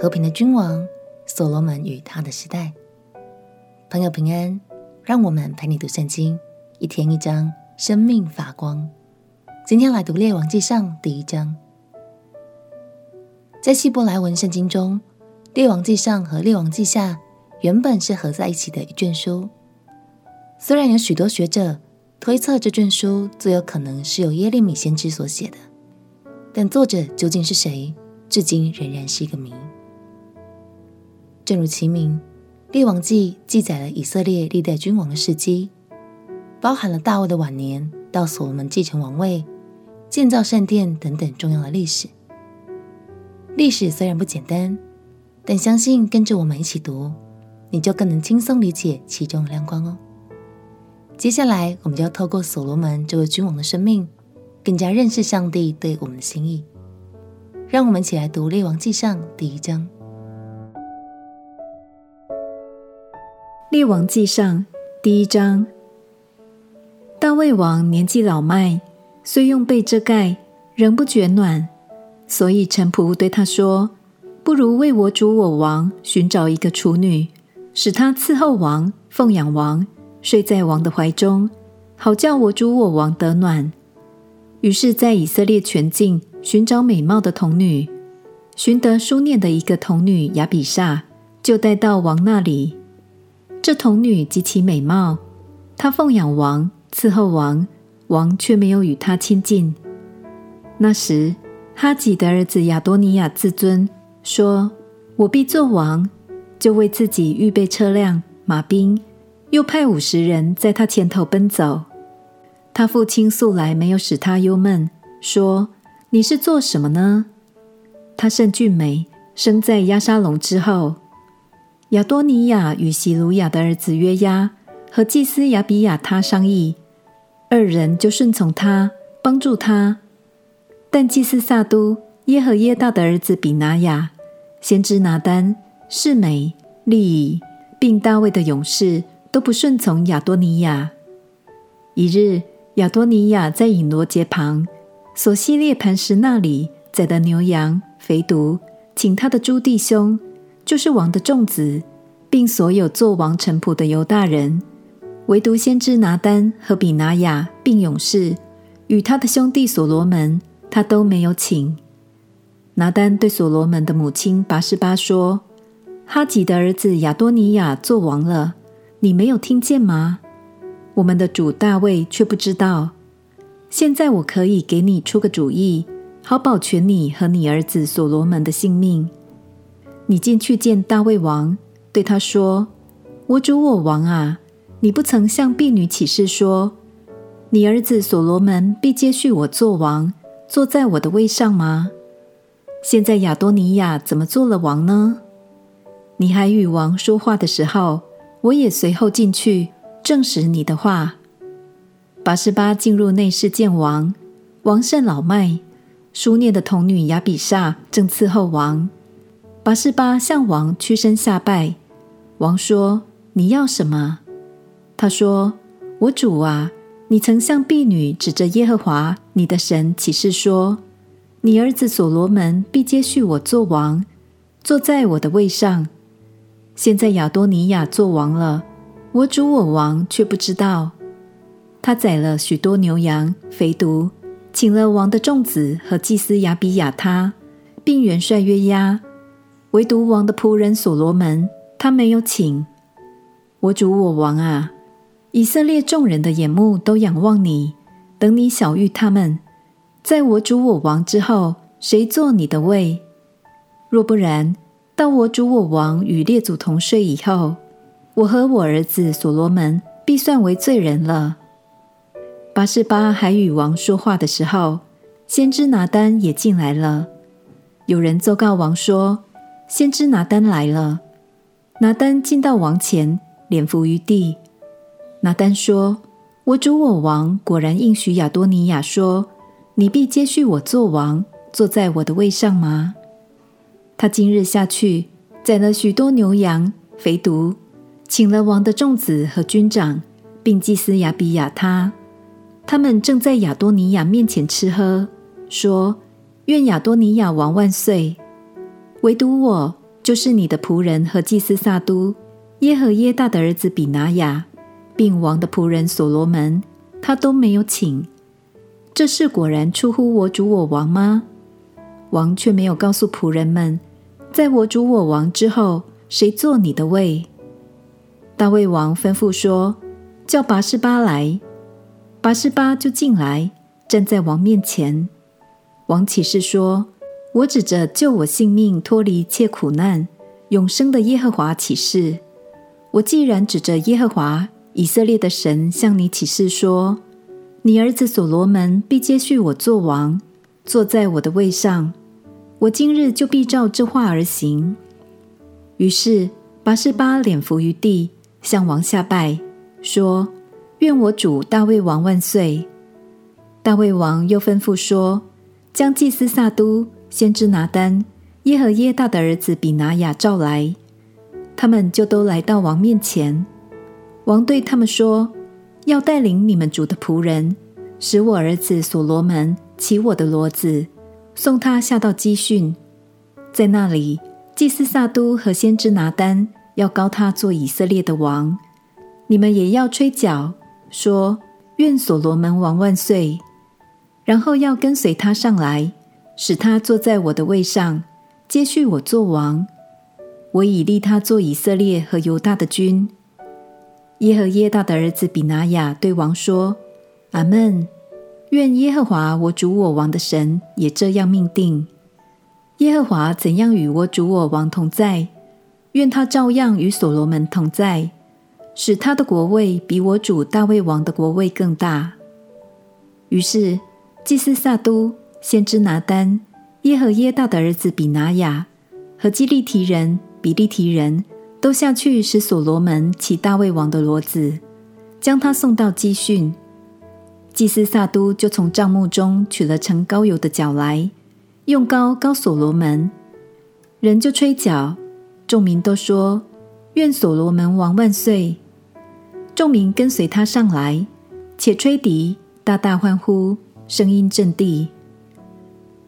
和平的君王所罗门与他的时代。朋友平安，让我们陪你读圣经，一天一章，生命发光。今天来读列王记上第一章。在希伯来文圣经中，列王记上和列王记下原本是合在一起的一卷书。虽然有许多学者推测这卷书最有可能是由耶利米先知所写的，但作者究竟是谁，至今仍然是一个谜。正如其名，《列王记》记载了以色列历代君王的事迹，包含了大卫的晚年到所罗门继承王位、建造圣殿等等重要的历史。历史虽然不简单，但相信跟着我们一起读，你就更能轻松理解其中的亮光哦。接下来，我们就要透过所罗门这位君王的生命，更加认识上帝对我们的心意。让我们一起来读《列王记上》第一章。列王记上第一章，大卫王年纪老迈，虽用被遮盖，仍不觉暖，所以臣仆对他说：“不如为我主我王寻找一个处女，使她伺候王、奉养王，睡在王的怀中，好叫我主我王得暖。”于是，在以色列全境寻找美貌的童女，寻得书念的一个童女亚比煞，就带到王那里。这童女极其美貌，她奉养王，伺候王，王却没有与她亲近。那时，哈吉的儿子亚多尼亚自尊，说：“我必做王。”就为自己预备车辆、马兵，又派五十人在他前头奔走。他父亲素来没有使他忧闷，说：“你是做什么呢？”他甚俊美，生在押沙龙之后。亚多尼亚与洗鲁雅的儿子约押和祭司亚比亚他商议，二人就顺从他，帮助他。但祭司撒督耶和耶大的儿子比拿雅、先知拿单、示美、利以，并大卫的勇士都不顺从亚多尼亚。一日，亚多尼亚在引罗结旁所西列磐石那里宰的牛羊肥犊，请他的诸弟兄。就是王的众子，并所有做王臣仆的犹大人，唯独先知拿单和比拿雅，并勇士与他的兄弟所罗门，他都没有请。拿单对所罗门的母亲拔示巴说：“哈吉的儿子亚多尼亚做王了，你没有听见吗？我们的主大卫却不知道。现在我可以给你出个主意，好保全你和你儿子所罗门的性命。”你进去见大卫王，对他说：“我主我王啊，你不曾向婢女起誓说，你儿子所罗门必接续我做王，坐在我的位上吗？现在亚多尼亚怎么做了王呢？你还与王说话的时候，我也随后进去证实你的话。”拔示巴进入内室见王，王甚老迈，书念的童女亚比煞正伺候王。八示巴向王屈身下拜，王说：“你要什么？”他说：“我主啊，你曾向婢女指着耶和华你的神起誓说，你儿子所罗门必接续我做王，坐在我的位上。现在亚多尼亚做王了，我主我王却不知道。他宰了许多牛羊肥犊，请了王的众子和祭司亚比亚他，并元帅约押。”唯独王的仆人所罗门，他没有请。我主我王啊，以色列众人的眼目都仰望你，等你小遇他们，在我主我王之后，谁坐你的位？若不然，到我主我王与列祖同睡以后，我和我儿子所罗门必算为罪人了。拔示巴还与王说话的时候，先知拿单也进来了。有人奏告王说。先知拿单来了，拿单进到王前，脸伏于地。拿单说：“我主我王果然应许亚多尼亚说，你必接续我做王，坐在我的位上吗？他今日下去，宰了许多牛羊肥犊，请了王的众子和军长，并祭司亚比亚他，他们正在亚多尼亚面前吃喝，说：愿亚多尼亚王万岁。”唯独我就是你的仆人和祭司撒督、耶和耶大的儿子比拿雅，并王的仆人所罗门，他都没有请。这事果然出乎我主我王吗？王却没有告诉仆人们，在我主我王之后，谁坐你的位？大卫王吩咐说：“叫拔示巴来。”拔示巴就进来，站在王面前。王起誓说：“我指着救我性命、脱离一切苦难、永生的耶和华起誓，我既然指着耶和华以色列的神向你起誓说，你儿子所罗门必接续我做王，坐在我的位上。”我今日就必照这话而行。于是拔示巴脸伏于地，向王下拜，说：“愿我主大卫王万岁！”大卫王又吩咐说：“将祭司撒都、先知拿单、耶和耶大的儿子比拿雅召来。”他们就都来到王面前。王对他们说：“要带领你们主的仆人，使我儿子所罗门骑我的骡子。”送他下到基训，在那里，祭司撒都和先知拿单要膏他做以色列的王。你们也要吹角，说：“愿所罗门王万岁！”然后要跟随他上来，使他坐在我的位上，接续我做王。我已立他做以色列和犹大的君。耶和耶大的儿子比拿雅对王说：“阿门。”愿耶和华我主我王的神也这样命定。耶和华怎样与我主我王同在，愿他照样与所罗门同在，使他的国位比我主大卫王的国位更大。于是祭司撒督、先知拿单、耶和耶大的儿子比拿雅和基利提人、比利提人都下去，使所罗门骑大卫王的骡子，将他送到基训。祭司撒都就从帐幕中取了盛膏油的角来，用膏膏所罗门，人就吹角，众民都说：“愿所罗门王万岁！”众民跟随他上来，且吹笛，大大欢呼，声音震地。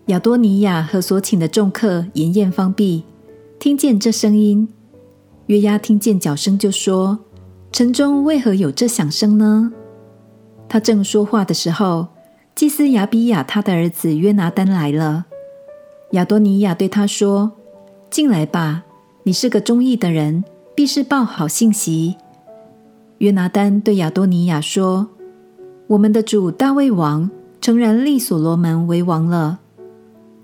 亚多尼亚和所请的众客筵宴方毕，听见这声音，约押听见脚声就说：“城中为何有这响声呢？”他正说话的时候，祭司亚比亚他的儿子约拿单来了。亚多尼亚对他说：“进来吧，你是个忠义的人，必是报好信息。”约拿单对亚多尼亚说：“我们的主大卫王诚然立所罗门为王了。”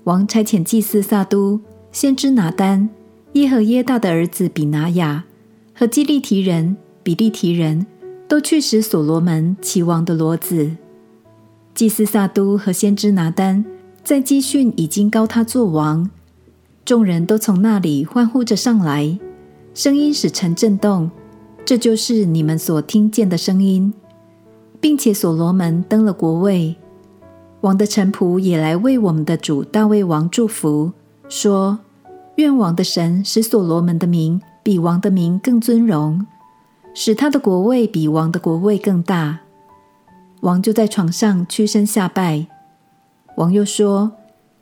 王差遣祭司撒都、先知拿单、耶和耶大的儿子比拿雅和基利提人、比利提人。都去使所罗门齐王的骡子。祭司撒都和先知拿单在基训已经膏他做王，众人都从那里欢呼着上来，声音使城震动。这就是你们所听见的声音，并且所罗门登了国位，王的臣仆也来为我们的主大卫王祝福，说：愿王的神使所罗门的名比王的名更尊荣。使他的国位比王的国位更大，王就在床上屈身下拜。王又说：“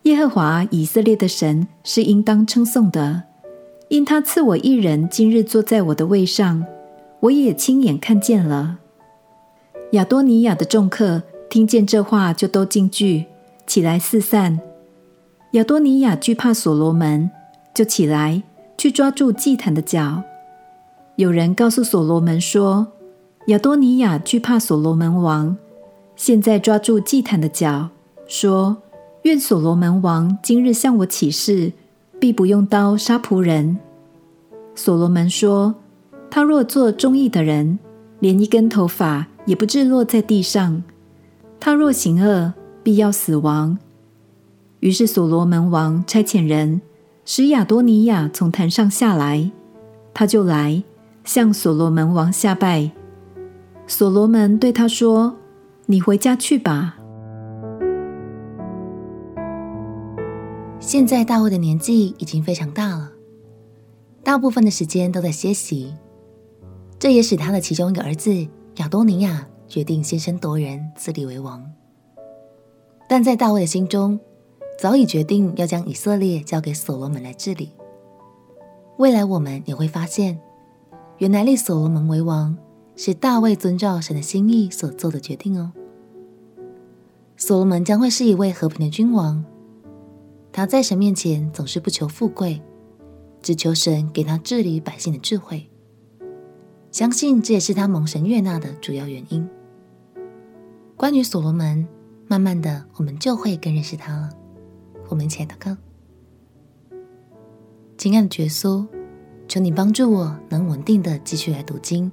耶和华以色列的神是应当称颂的，因他赐我一人今日坐在我的位上，我也亲眼看见了。”亚多尼亚的众客听见这话，就都惊惧，起来四散。亚多尼亚惧怕所罗门，就起来去抓住祭坛的角。有人告诉所罗门说：“亚多尼亚惧怕所罗门王，现在抓住祭坛的角，说：愿所罗门王今日向我起誓，必不用刀杀仆人。”所罗门说：“他若做忠义的人，连一根头发也不至落在地上；他若行恶，必要死亡。”于是所罗门王差遣人使亚多尼亚从坛上下来，他就来。向所罗门王下拜，所罗门对他说：“你回家去吧。”现在大卫的年纪已经非常大了，大部分的时间都在歇息，这也使他的其中一个儿子亚多尼亚决定先声夺人，自立为王。但在大卫的心中，早已决定要将以色列交给所罗门来治理。未来我们也会发现，原来立所罗门为王是大卫遵照神的心意所做的决定哦。所罗门将会是一位和平的君王，他在神面前总是不求富贵，只求神给他治理百姓的智慧。相信这也是他蒙神悦纳的主要原因。关于所罗门，慢慢的我们就会更认识他了。我们一起来祷告。亲爱的耶稣，求你帮助我能稳定的继续来读经，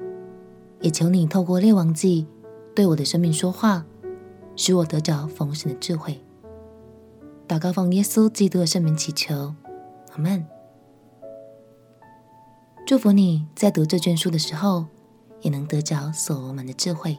也求你透过列王记对我的生命说话，使我得着丰盛的智慧。祷告奉耶稣基督的圣名祈求，阿门。祝福你在读这卷书的时候，也能得着所罗门的智慧。